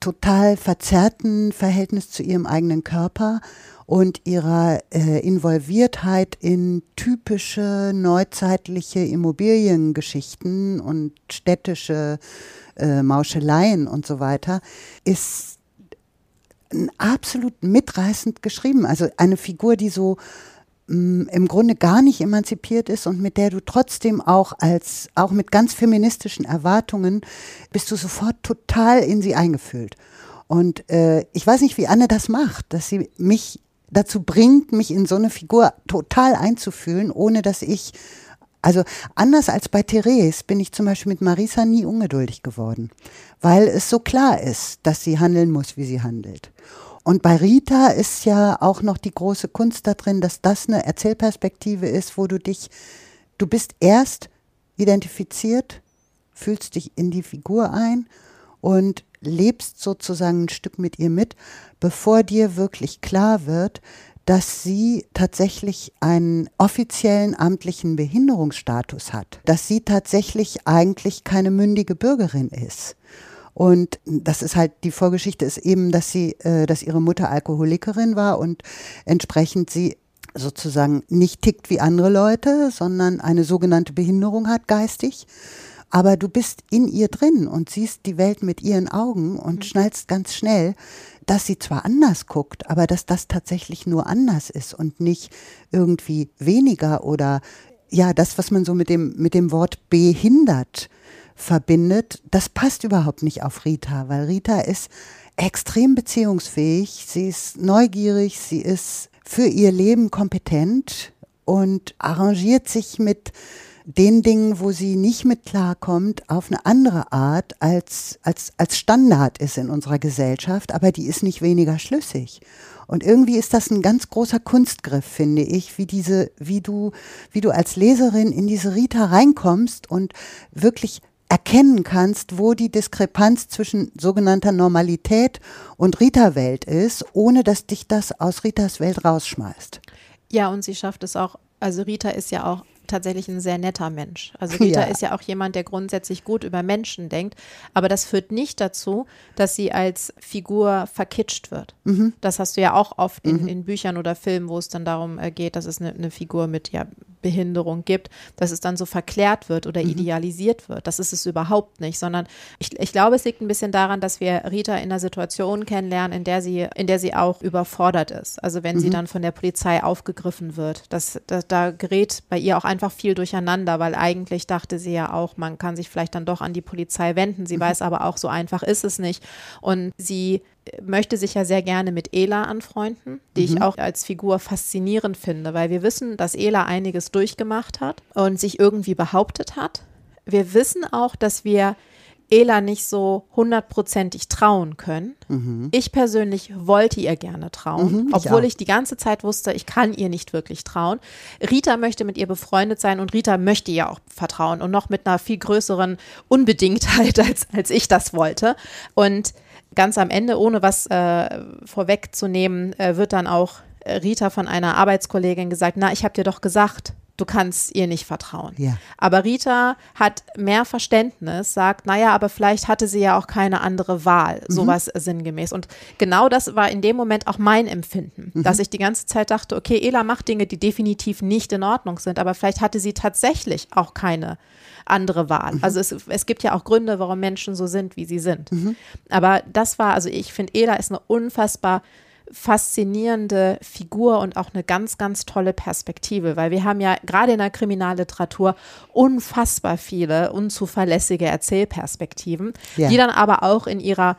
total verzerrten Verhältnis zu ihrem eigenen Körper und ihrer äh, Involviertheit in typische neuzeitliche Immobiliengeschichten und städtische äh, Mauscheleien und so weiter, ist absolut mitreißend geschrieben. Also eine Figur, die so mh, mm, im Grunde gar nicht emanzipiert ist und mit der du trotzdem auch als, auch mit ganz feministischen Erwartungen, bist du sofort total in sie eingefühlt. Und äh, ich weiß nicht, wie Anne das macht, dass sie mich dazu bringt, mich in so eine Figur total einzufühlen, ohne dass ich also anders als bei Therese bin ich zum Beispiel mit Marisa nie ungeduldig geworden, weil es so klar ist, dass sie handeln muss, wie sie handelt. Und bei Rita ist ja auch noch die große Kunst da drin, dass das eine Erzählperspektive ist, wo du dich, du bist erst identifiziert, fühlst dich in die Figur ein und lebst sozusagen ein Stück mit ihr mit, bevor dir wirklich klar wird, dass sie tatsächlich einen offiziellen amtlichen Behinderungsstatus hat, dass sie tatsächlich eigentlich keine mündige Bürgerin ist. Und das ist halt, die Vorgeschichte ist eben, dass sie, äh, dass ihre Mutter Alkoholikerin war und entsprechend sie sozusagen nicht tickt wie andere Leute, sondern eine sogenannte Behinderung hat geistig. Aber du bist in ihr drin und siehst die Welt mit ihren Augen und mhm. schnallst ganz schnell, dass sie zwar anders guckt, aber dass das tatsächlich nur anders ist und nicht irgendwie weniger oder ja, das, was man so mit dem, mit dem Wort behindert verbindet, das passt überhaupt nicht auf Rita, weil Rita ist extrem beziehungsfähig, sie ist neugierig, sie ist für ihr Leben kompetent und arrangiert sich mit den Dingen, wo sie nicht mit klarkommt, auf eine andere Art als, als, als Standard ist in unserer Gesellschaft, aber die ist nicht weniger schlüssig. Und irgendwie ist das ein ganz großer Kunstgriff, finde ich, wie diese, wie du, wie du als Leserin in diese Rita reinkommst und wirklich erkennen kannst, wo die Diskrepanz zwischen sogenannter Normalität und Rita-Welt ist, ohne dass dich das aus Ritas Welt rausschmeißt. Ja, und sie schafft es auch, also Rita ist ja auch tatsächlich ein sehr netter Mensch. Also Rita ja. ist ja auch jemand, der grundsätzlich gut über Menschen denkt, aber das führt nicht dazu, dass sie als Figur verkitscht wird. Mhm. Das hast du ja auch oft in, mhm. in, Büchern oder Filmen, wo es dann darum äh, geht, dass es eine, eine Figur mit ja, Behinderung gibt, dass es dann so verklärt wird oder mhm. idealisiert wird. Das ist es überhaupt nicht, sondern ich, ich glaube, es liegt ein bisschen daran, dass wir Rita in einer Situation kennenlernen, in der sie, in der sie auch überfordert ist. Also wenn sie mhm. dann von der Polizei aufgegriffen wird, das, das, da gerät bei ihr auch ein einfach viel durcheinander, weil eigentlich dachte sie ja auch, man kann sich vielleicht dann doch an die Polizei wenden. Sie mhm. weiß aber auch, so einfach ist es nicht. Und sie möchte sich ja sehr gerne mit Ela anfreunden, die mhm. ich auch als Figur faszinierend finde, weil wir wissen, dass Ela einiges durchgemacht hat und sich irgendwie behauptet hat. Wir wissen auch, dass wir Ela nicht so hundertprozentig trauen können. Mhm. Ich persönlich wollte ihr gerne trauen, mhm, obwohl ich, ich, die ganze Zeit wusste, ich kann ihr nicht wirklich trauen. Rita möchte mit ihr befreundet sein und Rita möchte ihr auch vertrauen und noch mit einer viel größeren Unbedingtheit, als, als ich das wollte. Und ganz am Ende, ohne was äh, vorwegzunehmen, äh, wird dann auch Rita von einer Arbeitskollegin gesagt, na, ich habe dir doch gesagt, du kannst ihr nicht vertrauen. Ja. Aber Rita hat mehr Verständnis, sagt, naja, aber vielleicht hatte sie ja auch keine andere Wahl, mhm. sowas sinngemäß. Und genau das war in dem Moment auch mein Empfinden, mhm. dass ich die ganze Zeit dachte, okay, Ela macht Dinge, die definitiv nicht in Ordnung sind, aber vielleicht hatte sie tatsächlich auch keine andere Wahl. Mhm. Also es, es gibt ja auch Gründe, warum Menschen so sind, wie sie sind. Mhm. Aber das war, also ich finde, Ela ist eine unfassbar faszinierende Figur und auch eine ganz, ganz tolle Perspektive, weil wir haben ja gerade in der Kriminalliteratur unfassbar viele unzuverlässige Erzählperspektiven, ja. die dann aber auch in ihrer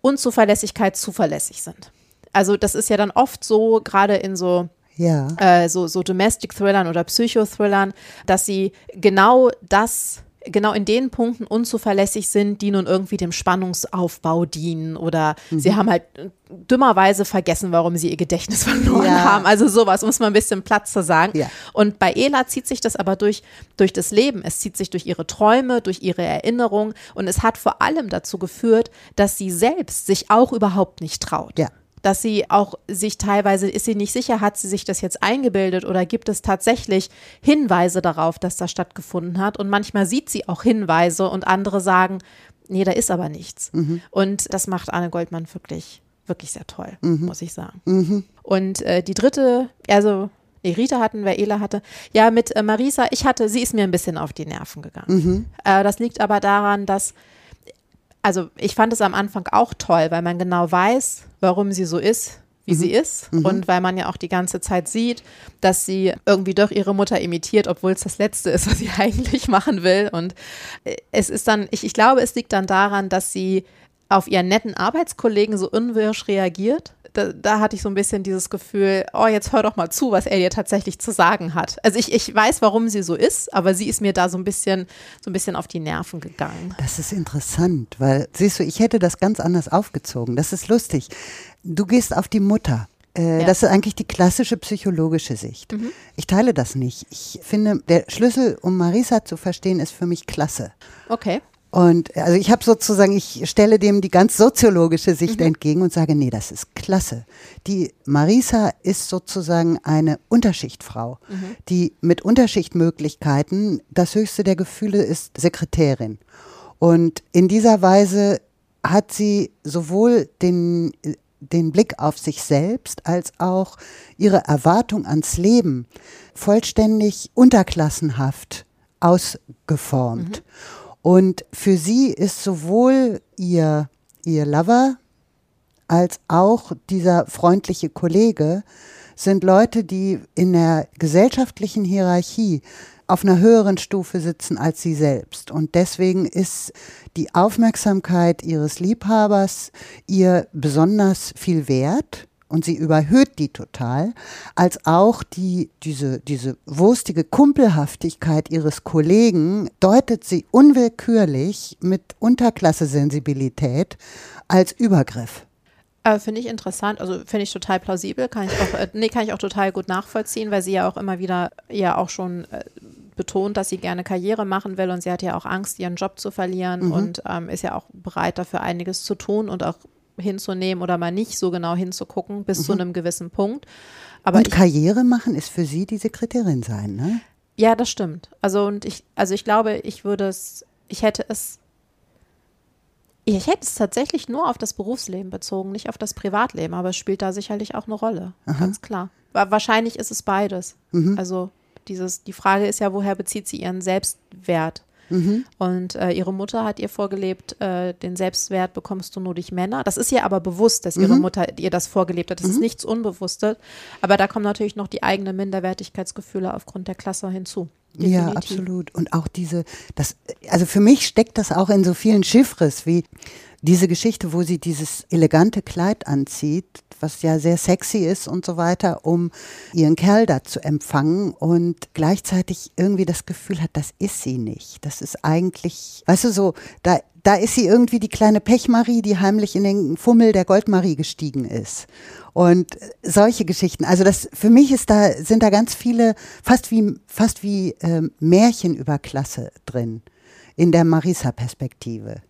Unzuverlässigkeit zuverlässig sind. Also das ist ja dann oft so, gerade in so ja. äh, so, so Domestic Thrillern oder Psychothrillern, dass sie genau das genau in den Punkten unzuverlässig sind, die nun irgendwie dem Spannungsaufbau dienen oder mhm. sie haben halt dümmerweise vergessen, warum sie ihr Gedächtnis verloren ja. haben. Also sowas, um es mal ein bisschen Platz zu sagen. Ja. Und bei Ela zieht sich das aber durch, durch das Leben. Es zieht sich durch ihre Träume, durch ihre Erinnerung und es hat vor allem dazu geführt, dass sie selbst sich auch überhaupt nicht traut. Ja dass sie auch sich teilweise, ist sie nicht sicher, hat sie sich das jetzt eingebildet oder gibt es tatsächlich Hinweise darauf, dass das stattgefunden hat. Und manchmal sieht sie auch Hinweise und andere sagen, nee, da ist aber nichts. Mhm. Und das macht Anne Goldmann wirklich, wirklich sehr toll, mhm. muss ich sagen. Mhm. Und äh, die dritte, also Rita hatten wer Ela hatte. Ja, mit äh, Marisa, ich hatte, sie ist mir ein bisschen auf die Nerven gegangen. Mhm. Äh, das liegt aber daran, dass also ich fand es am Anfang auch toll, weil man genau weiß, warum sie so ist, wie mhm. sie ist. Mhm. Und weil man ja auch die ganze Zeit sieht, dass sie irgendwie doch ihre Mutter imitiert, obwohl es das Letzte ist, was sie eigentlich machen will. Und äh, es ist dann, ich, ich glaube, es liegt dann daran, dass sie auf ihren netten Arbeitskollegen so unwirsch reagiert da, da, hatte ich so ein bisschen dieses Gefühl, oh, jetzt hör doch mal zu, was er dir tatsächlich zu sagen hat. Also ich, ich weiß, warum sie so ist, aber sie ist mir da so ein bisschen, so ein bisschen auf die Nerven gegangen. Das ist interessant, weil, siehst du, ich hätte das ganz anders aufgezogen. Das ist lustig. Du gehst auf die Mutter. Äh, ja. Das ist eigentlich die klassische psychologische Sicht. Mhm. Ich teile das nicht. Ich finde, der Schlüssel, um Marisa zu verstehen, ist für mich Klasse. Okay. Und also ich habe sozusagen, ich stelle dem die ganz soziologische Sicht mhm. entgegen und sage, nee, das ist klasse. Die Marisa ist sozusagen eine Unterschichtfrau, mhm. die mit Unterschichtmöglichkeiten, das höchste der Gefühle ist Sekretärin. Und in dieser Weise hat sie sowohl den, den Blick auf sich selbst als auch ihre Erwartung ans Leben vollständig unterklassenhaft ausgeformt. Mhm. Und für sie ist sowohl ihr, ihr Lover als auch dieser freundliche Kollege sind Leute, die in der gesellschaftlichen Hierarchie auf einer höheren Stufe sitzen als sie selbst. Und deswegen ist die Aufmerksamkeit ihres Liebhabers ihr besonders viel wert und sie überhöht die total, als auch die, diese, diese wurstige Kumpelhaftigkeit ihres Kollegen deutet sie unwillkürlich mit Unterklasse-Sensibilität als Übergriff. Äh, finde ich interessant, also finde ich total plausibel, kann ich auch, äh, nee, kann ich auch total gut nachvollziehen, weil sie ja auch immer wieder ja auch schon äh, betont, dass sie gerne Karriere machen will und sie hat ja auch Angst, ihren Job zu verlieren mhm. und ähm, ist ja auch bereit dafür einiges zu tun und auch hinzunehmen oder mal nicht so genau hinzugucken bis mhm. zu einem gewissen Punkt. Aber und ich, Karriere machen ist für sie die Sekretärin sein, ne? Ja, das stimmt. Also und ich, also ich glaube, ich würde es, ich hätte es ich hätte es tatsächlich nur auf das Berufsleben bezogen, nicht auf das Privatleben, aber es spielt da sicherlich auch eine Rolle, Aha. ganz klar. Wahrscheinlich ist es beides. Mhm. Also dieses, die Frage ist ja, woher bezieht sie ihren Selbstwert? Mhm. Und äh, ihre Mutter hat ihr vorgelebt, äh, den Selbstwert bekommst du nur durch Männer. Das ist ihr aber bewusst, dass ihre mhm. Mutter ihr das vorgelebt hat. Das mhm. ist nichts Unbewusstes. Aber da kommen natürlich noch die eigenen Minderwertigkeitsgefühle aufgrund der Klasse hinzu. Definitiv. Ja, absolut. Und auch diese, das, also für mich steckt das auch in so vielen Chiffres wie diese Geschichte, wo sie dieses elegante Kleid anzieht, was ja sehr sexy ist und so weiter, um ihren Kerl da zu empfangen und gleichzeitig irgendwie das Gefühl hat, das ist sie nicht. Das ist eigentlich, weißt du so, da, da ist sie irgendwie die kleine Pechmarie, die heimlich in den Fummel der Goldmarie gestiegen ist. Und solche Geschichten. Also das für mich ist da sind da ganz viele fast wie fast wie ähm, Märchen über Klasse drin in der Marisa-Perspektive.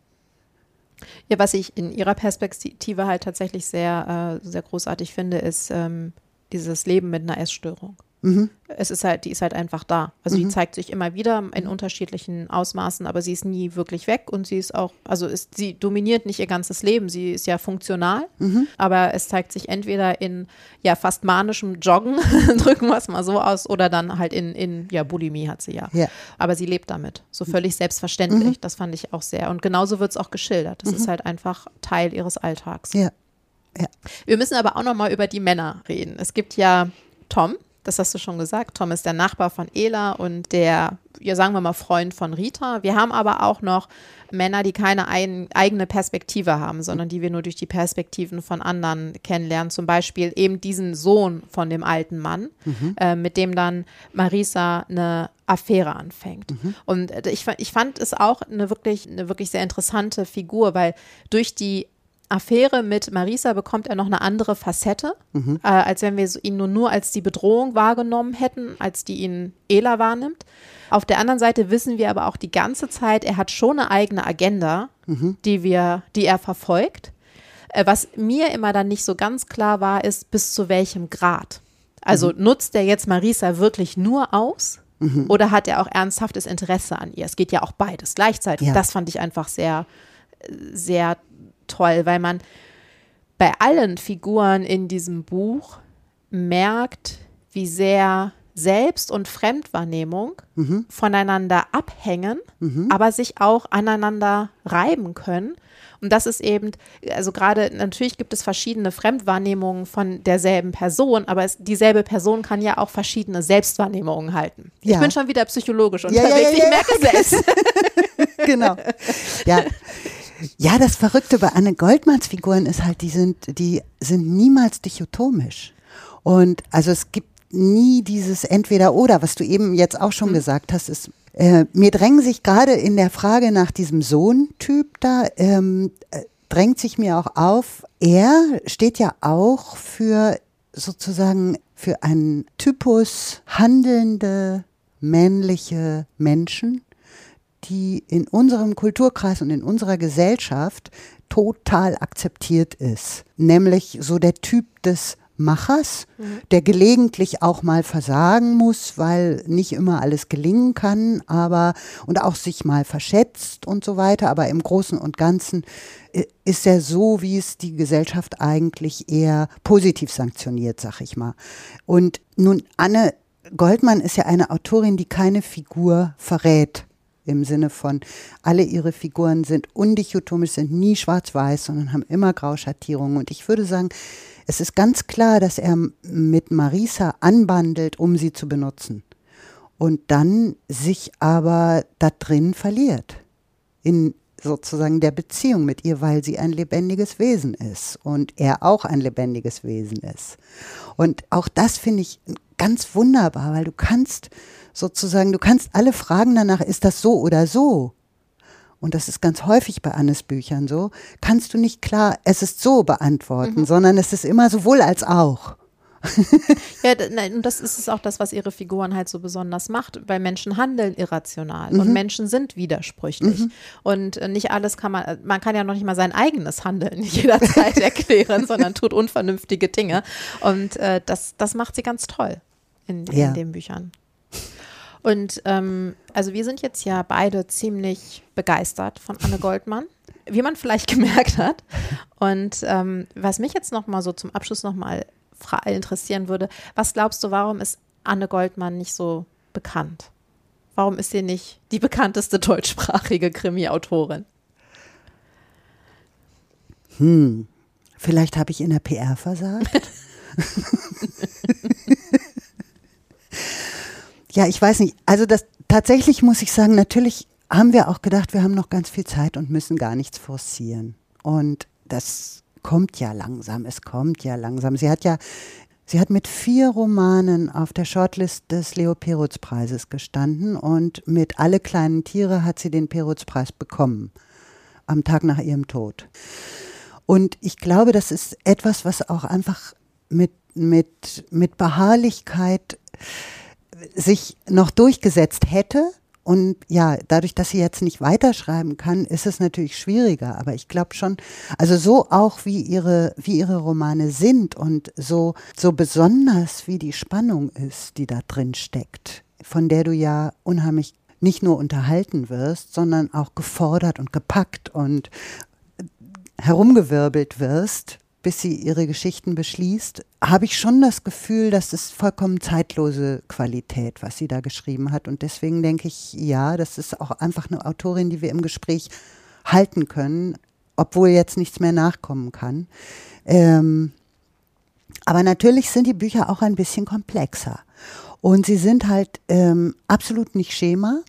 Ja, was ich in ihrer Perspektive halt tatsächlich sehr, äh, sehr großartig finde, ist ähm, dieses Leben mit einer Essstörung. Mhm. Es ist halt, die ist halt einfach da. Also mhm. die zeigt sich immer wieder in mhm. unterschiedlichen Ausmaßen, aber sie ist nie wirklich weg und sie ist auch, also ist, sie dominiert nicht ihr ganzes Leben. Sie ist ja funktional, mhm. aber es zeigt sich entweder in ja fast manischem Joggen, drücken wir es mal so aus, oder dann halt in, in ja, Bulimie hat sie ja. ja. Aber sie lebt damit. So völlig selbstverständlich. Mhm. Das fand ich auch sehr. Und genauso wird es auch geschildert. Das ist mhm. halt einfach Teil ihres Alltags. Ja. ja. Wir müssen aber auch nochmal über die Männer reden. Es gibt ja Tom, das hast du schon gesagt. Tom ist der Nachbar von Ela und der, ja, sagen wir mal, Freund von Rita. Wir haben aber auch noch Männer, die keine ein, eigene Perspektive haben, sondern die wir nur durch die Perspektiven von anderen kennenlernen. Zum Beispiel eben diesen Sohn von dem alten Mann, mhm. äh, mit dem dann Marisa eine Affäre anfängt. Mhm. Und ich, ich fand es auch eine wirklich, eine wirklich sehr interessante Figur, weil durch die Affäre mit Marisa bekommt er noch eine andere Facette, mhm. äh, als wenn wir ihn nur, nur als die Bedrohung wahrgenommen hätten, als die ihn Ela wahrnimmt. Auf der anderen Seite wissen wir aber auch die ganze Zeit, er hat schon eine eigene Agenda, mhm. die wir, die er verfolgt. Äh, was mir immer dann nicht so ganz klar war, ist, bis zu welchem Grad. Also mhm. nutzt er jetzt Marisa wirklich nur aus? Mhm. Oder hat er auch ernsthaftes Interesse an ihr? Es geht ja auch beides gleichzeitig. Ja. Das fand ich einfach sehr, sehr toll, weil man bei allen Figuren in diesem Buch merkt, wie sehr Selbst- und Fremdwahrnehmung mhm. voneinander abhängen, mhm. aber sich auch aneinander reiben können. Und das ist eben, also gerade natürlich gibt es verschiedene Fremdwahrnehmungen von derselben Person, aber es, dieselbe Person kann ja auch verschiedene Selbstwahrnehmungen halten. Ja. Ich bin schon wieder psychologisch unterwegs, ja, ja, ich merke es selbst. genau. Ja, ja, das Verrückte bei Anne Goldmanns Figuren ist halt, die sind, die sind niemals dichotomisch. Und also es gibt nie dieses Entweder-Oder, was du eben jetzt auch schon mhm. gesagt hast, ist, äh, mir drängen sich gerade in der Frage nach diesem Sohn-Typ da, ähm, äh, drängt sich mir auch auf, er steht ja auch für sozusagen für einen Typus handelnde männliche Menschen, die in unserem Kulturkreis und in unserer Gesellschaft total akzeptiert ist. Nämlich so der Typ des Machers, mhm. der gelegentlich auch mal versagen muss, weil nicht immer alles gelingen kann, aber und auch sich mal verschätzt und so weiter. Aber im Großen und Ganzen äh, ist er so, wie es die Gesellschaft eigentlich eher positiv sanktioniert, sag ich mal. Und nun, Anne Goldmann ist ja eine Autorin, die keine Figur verrät im Sinne von, alle ihre Figuren sind undichotomisch, sind nie schwarz-weiß, sondern haben immer Grauschattierungen. Und ich würde sagen, es ist ganz klar, dass er mit Marisa anbandelt, um sie zu benutzen. Und dann sich aber da drin verliert. In sozusagen der Beziehung mit ihr, weil sie ein lebendiges Wesen ist und er auch ein lebendiges Wesen ist. Und auch das finde ich ganz wunderbar, weil du kannst sozusagen, du kannst alle fragen danach, ist das so oder so? Und das ist ganz häufig bei Annes Büchern so, kannst du nicht klar, es ist so beantworten, mhm. sondern es ist immer sowohl als auch. ja, und das ist es auch das, was ihre Figuren halt so besonders macht, weil Menschen handeln irrational mhm. und Menschen sind widersprüchlich. Mhm. Und äh, nicht alles kann man, äh, man kann ja noch nicht mal sein eigenes Handeln jederzeit erklären, sondern tut unvernünftige Dinge. Und äh, das, das macht sie ganz toll in, in den Büchern. Und ähm, also wir sind jetzt ja beide ziemlich begeistert von Anne Goldmann, wie man vielleicht gemerkt hat. Und ähm, was mich jetzt noch mal so zum Abschluss noch mal interessieren würde, was glaubst du, warum ist Anne Goldmann nicht so bekannt? Warum ist sie nicht die bekannteste deutschsprachige Krimi-Autorin? Hm, vielleicht habe ich in der PR versagt. Ja, ich weiß nicht. Also das tatsächlich muss ich sagen, natürlich haben wir auch gedacht, wir haben noch ganz viel Zeit und müssen gar nichts forcieren. Und das kommt ja langsam, es kommt ja langsam. Sie hat ja, sie hat mit vier Romanen auf der Shortlist des Leo Perutz Preises gestanden und mit Alle kleinen Tiere hat sie den Perutz Preis bekommen. Am Tag nach ihrem Tod. Und ich glaube, das ist etwas, was auch einfach mit, mit, mit Beharrlichkeit sich noch durchgesetzt hätte. Und ja, dadurch, dass sie jetzt nicht weiterschreiben kann, ist es natürlich schwieriger. Aber ich glaube schon, also so auch wie ihre, wie ihre Romane sind und so, so besonders wie die Spannung ist, die da drin steckt, von der du ja unheimlich nicht nur unterhalten wirst, sondern auch gefordert und gepackt und herumgewirbelt wirst, bis sie ihre Geschichten beschließt, habe ich schon das Gefühl, dass es vollkommen zeitlose Qualität, was sie da geschrieben hat. Und deswegen denke ich, ja, das ist auch einfach eine Autorin, die wir im Gespräch halten können, obwohl jetzt nichts mehr nachkommen kann. Ähm, aber natürlich sind die Bücher auch ein bisschen komplexer. Und sie sind halt ähm, absolut nicht Schema.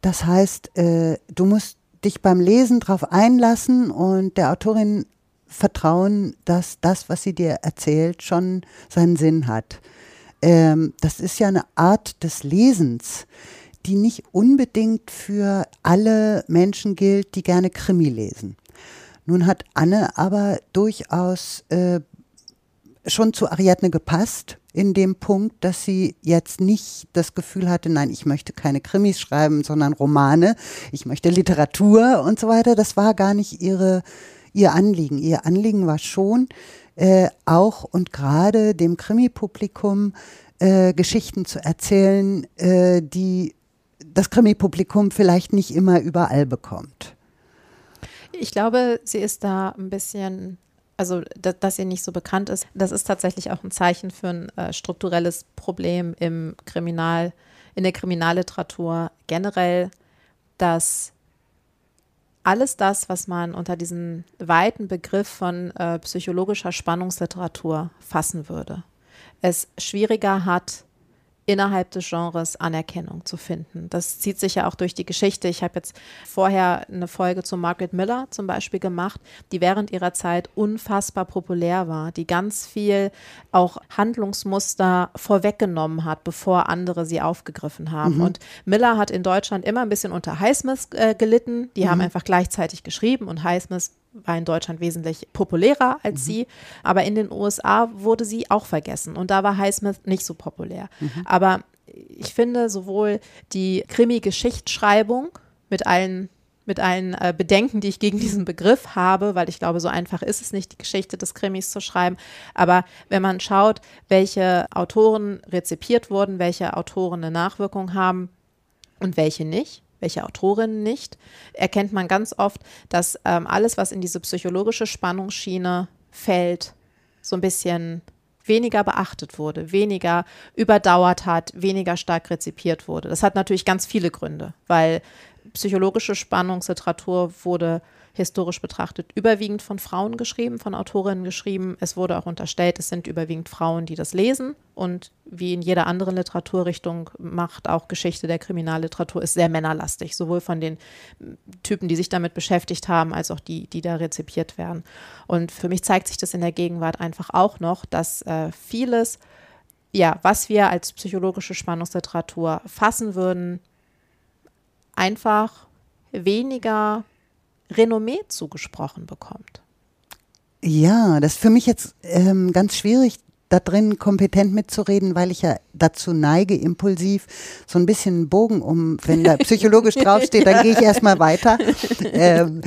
Das heißt, äh, du musst dich beim Lesen darauf einlassen und der Autorin vertrauen, dass das, was sie dir erzählt, schon seinen Sinn hat. Ähm, das ist ja eine Art des Lesens, die nicht unbedingt für alle Menschen gilt, die gerne Krimi lesen. Nun hat Anne aber durchaus äh, schon zu Ariadne gepasst, in dem Punkt, dass sie jetzt nicht das Gefühl hatte, nein, ich möchte keine Krimis schreiben, sondern Romane, ich möchte Literatur und so weiter. Das war gar nicht ihre, ihr Anliegen. Ihr Anliegen war schon, äh, auch und gerade dem Krimi-Publikum äh, Geschichten zu erzählen, äh, die das Krimi-Publikum vielleicht nicht immer überall bekommt. Ich glaube, sie ist da ein bisschen, also dass, dass sie nicht so bekannt ist, das ist tatsächlich auch ein Zeichen für ein äh, strukturelles Problem im Kriminal, in der Kriminalliteratur generell, dass alles das, was man unter diesen weiten Begriff von äh, psychologischer Spannungsliteratur fassen würde, es schwieriger hat, innerhalb des Genres Anerkennung zu finden. Das zieht sich ja auch durch die Geschichte. Ich habe jetzt vorher eine Folge zu Margaret Miller zum Beispiel gemacht, die während ihrer Zeit unfassbar populär war, die ganz viel auch Handlungsmuster vorweggenommen hat, bevor andere sie aufgegriffen haben. Mhm. Und Miller hat in Deutschland immer ein bisschen unter Highsmith äh, gelitten. Die mhm. haben einfach gleichzeitig geschrieben und Highsmith war in Deutschland wesentlich populärer als mhm. sie, aber in den USA wurde sie auch vergessen und da war Highsmith nicht so populär. Mhm. Aber ich finde sowohl die Krimi-Geschichtsschreibung mit allen mit allen äh, Bedenken, die ich gegen diesen Begriff habe, weil ich glaube, so einfach ist es nicht, die Geschichte des Krimis zu schreiben. Aber wenn man schaut, welche Autoren rezipiert wurden, welche Autoren eine Nachwirkung haben und welche nicht, welche Autorinnen nicht, erkennt man ganz oft, dass ähm, alles, was in diese psychologische Spannungsschiene fällt, so ein bisschen weniger beachtet wurde, weniger überdauert hat, weniger stark rezipiert wurde. Das hat natürlich ganz viele Gründe, weil psychologische Spannungsliteratur wurde historisch betrachtet überwiegend von Frauen geschrieben, von Autorinnen geschrieben. Es wurde auch unterstellt, es sind überwiegend Frauen, die das lesen. Und wie in jeder anderen Literaturrichtung macht auch Geschichte der Kriminalliteratur ist sehr männerlastig, sowohl von den Typen, die sich damit beschäftigt haben, als auch die, die da rezipiert werden. Und für mich zeigt sich das in der Gegenwart einfach auch noch, dass äh, vieles, ja, was wir als psychologische Spannungsliteratur fassen würden, einfach weniger Renommee zugesprochen bekommt. Ja, das ist für mich jetzt ähm, ganz schwierig, da drin kompetent mitzureden, weil ich ja dazu neige, impulsiv so ein bisschen einen Bogen um, wenn da psychologisch draufsteht, dann gehe ich erstmal weiter. Ähm,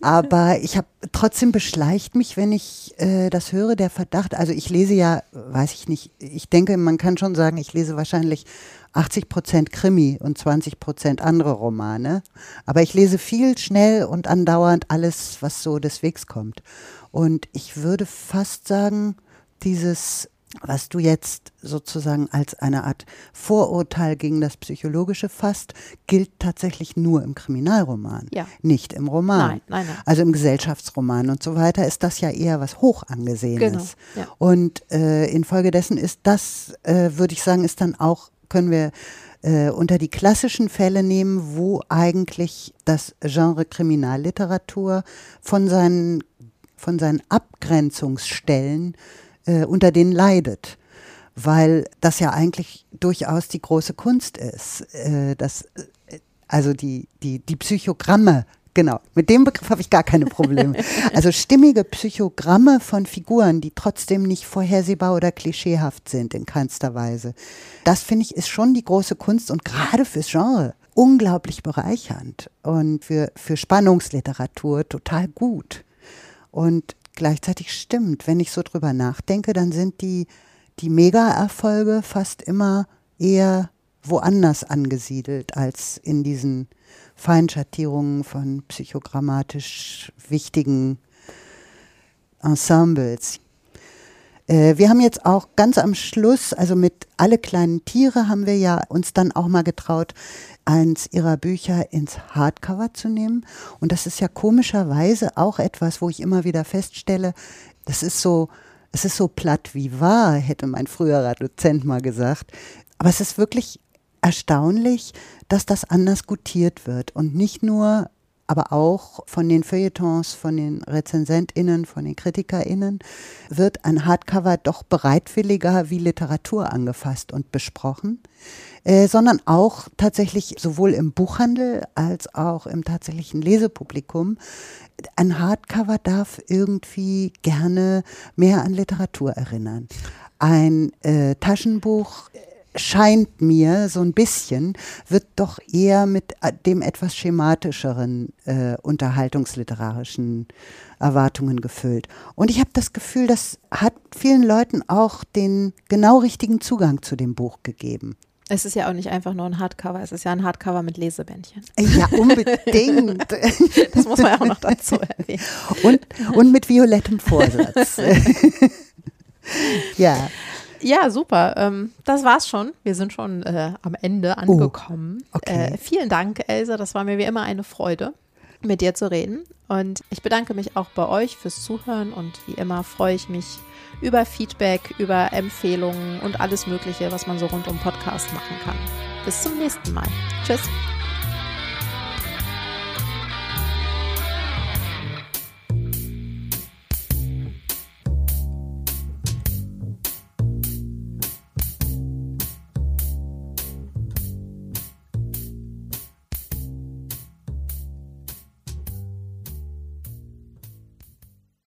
aber ich habe trotzdem beschleicht mich, wenn ich äh, das höre, der Verdacht. Also ich lese ja, weiß ich nicht, ich denke, man kann schon sagen, ich lese wahrscheinlich 80 Prozent Krimi und 20 Prozent andere Romane. Aber ich lese viel schnell und andauernd alles, was so des Wegs kommt. Und ich würde fast sagen, dieses, was du jetzt sozusagen als eine Art Vorurteil gegen das Psychologische fasst, gilt tatsächlich nur im Kriminalroman, ja. nicht im Roman. Nein, nein, nein. Also im Gesellschaftsroman und so weiter ist das ja eher was Hochangesehenes. Genau, ja. Und äh, infolgedessen ist das, äh, würde ich sagen, ist dann auch können wir äh, unter die klassischen Fälle nehmen, wo eigentlich das Genre Kriminalliteratur von seinen, von seinen Abgrenzungsstellen äh, unter denen leidet. Weil das ja eigentlich durchaus die große Kunst ist. Äh, das, äh, also die, die, die Psychogramme Genau, mit dem Begriff habe ich gar keine Probleme. Also stimmige Psychogramme von Figuren, die trotzdem nicht vorhersehbar oder klischeehaft sind in keinster Weise. Das finde ich ist schon die große Kunst und gerade fürs Genre unglaublich bereichernd und für, für Spannungsliteratur total gut. Und gleichzeitig stimmt, wenn ich so drüber nachdenke, dann sind die, die Mega-Erfolge fast immer eher woanders angesiedelt als in diesen Feinschattierungen von psychogrammatisch wichtigen Ensembles. Äh, wir haben jetzt auch ganz am Schluss, also mit Alle kleinen Tiere, haben wir ja uns dann auch mal getraut, eins ihrer Bücher ins Hardcover zu nehmen. Und das ist ja komischerweise auch etwas, wo ich immer wieder feststelle, das ist so, es ist so platt wie wahr, hätte mein früherer Dozent mal gesagt. Aber es ist wirklich erstaunlich, dass das anders gutiert wird und nicht nur, aber auch von den Feuilletons, von den RezensentInnen, von den KritikerInnen wird ein Hardcover doch bereitwilliger wie Literatur angefasst und besprochen, äh, sondern auch tatsächlich sowohl im Buchhandel als auch im tatsächlichen Lesepublikum. Ein Hardcover darf irgendwie gerne mehr an Literatur erinnern. Ein äh, Taschenbuch scheint mir so ein bisschen, wird doch eher mit äh, dem etwas schematischeren äh, unterhaltungsliterarischen Erwartungen gefüllt. Und ich habe das Gefühl, das hat vielen Leuten auch den genau richtigen Zugang zu dem Buch gegeben. Es ist ja auch nicht einfach nur ein Hardcover, es ist ja ein Hardcover mit Lesebändchen. Ja, unbedingt. das muss man ja auch noch dazu erwähnen. Und, und mit violettem Vorsatz. ja. Ja, super. Ähm, das war's schon. Wir sind schon äh, am Ende oh, angekommen. Oh, okay. äh, vielen Dank, Elsa. Das war mir wie immer eine Freude, mit dir zu reden. Und ich bedanke mich auch bei euch fürs Zuhören und wie immer freue ich mich über Feedback, über Empfehlungen und alles Mögliche, was man so rund um Podcast machen kann. Bis zum nächsten Mal. Tschüss.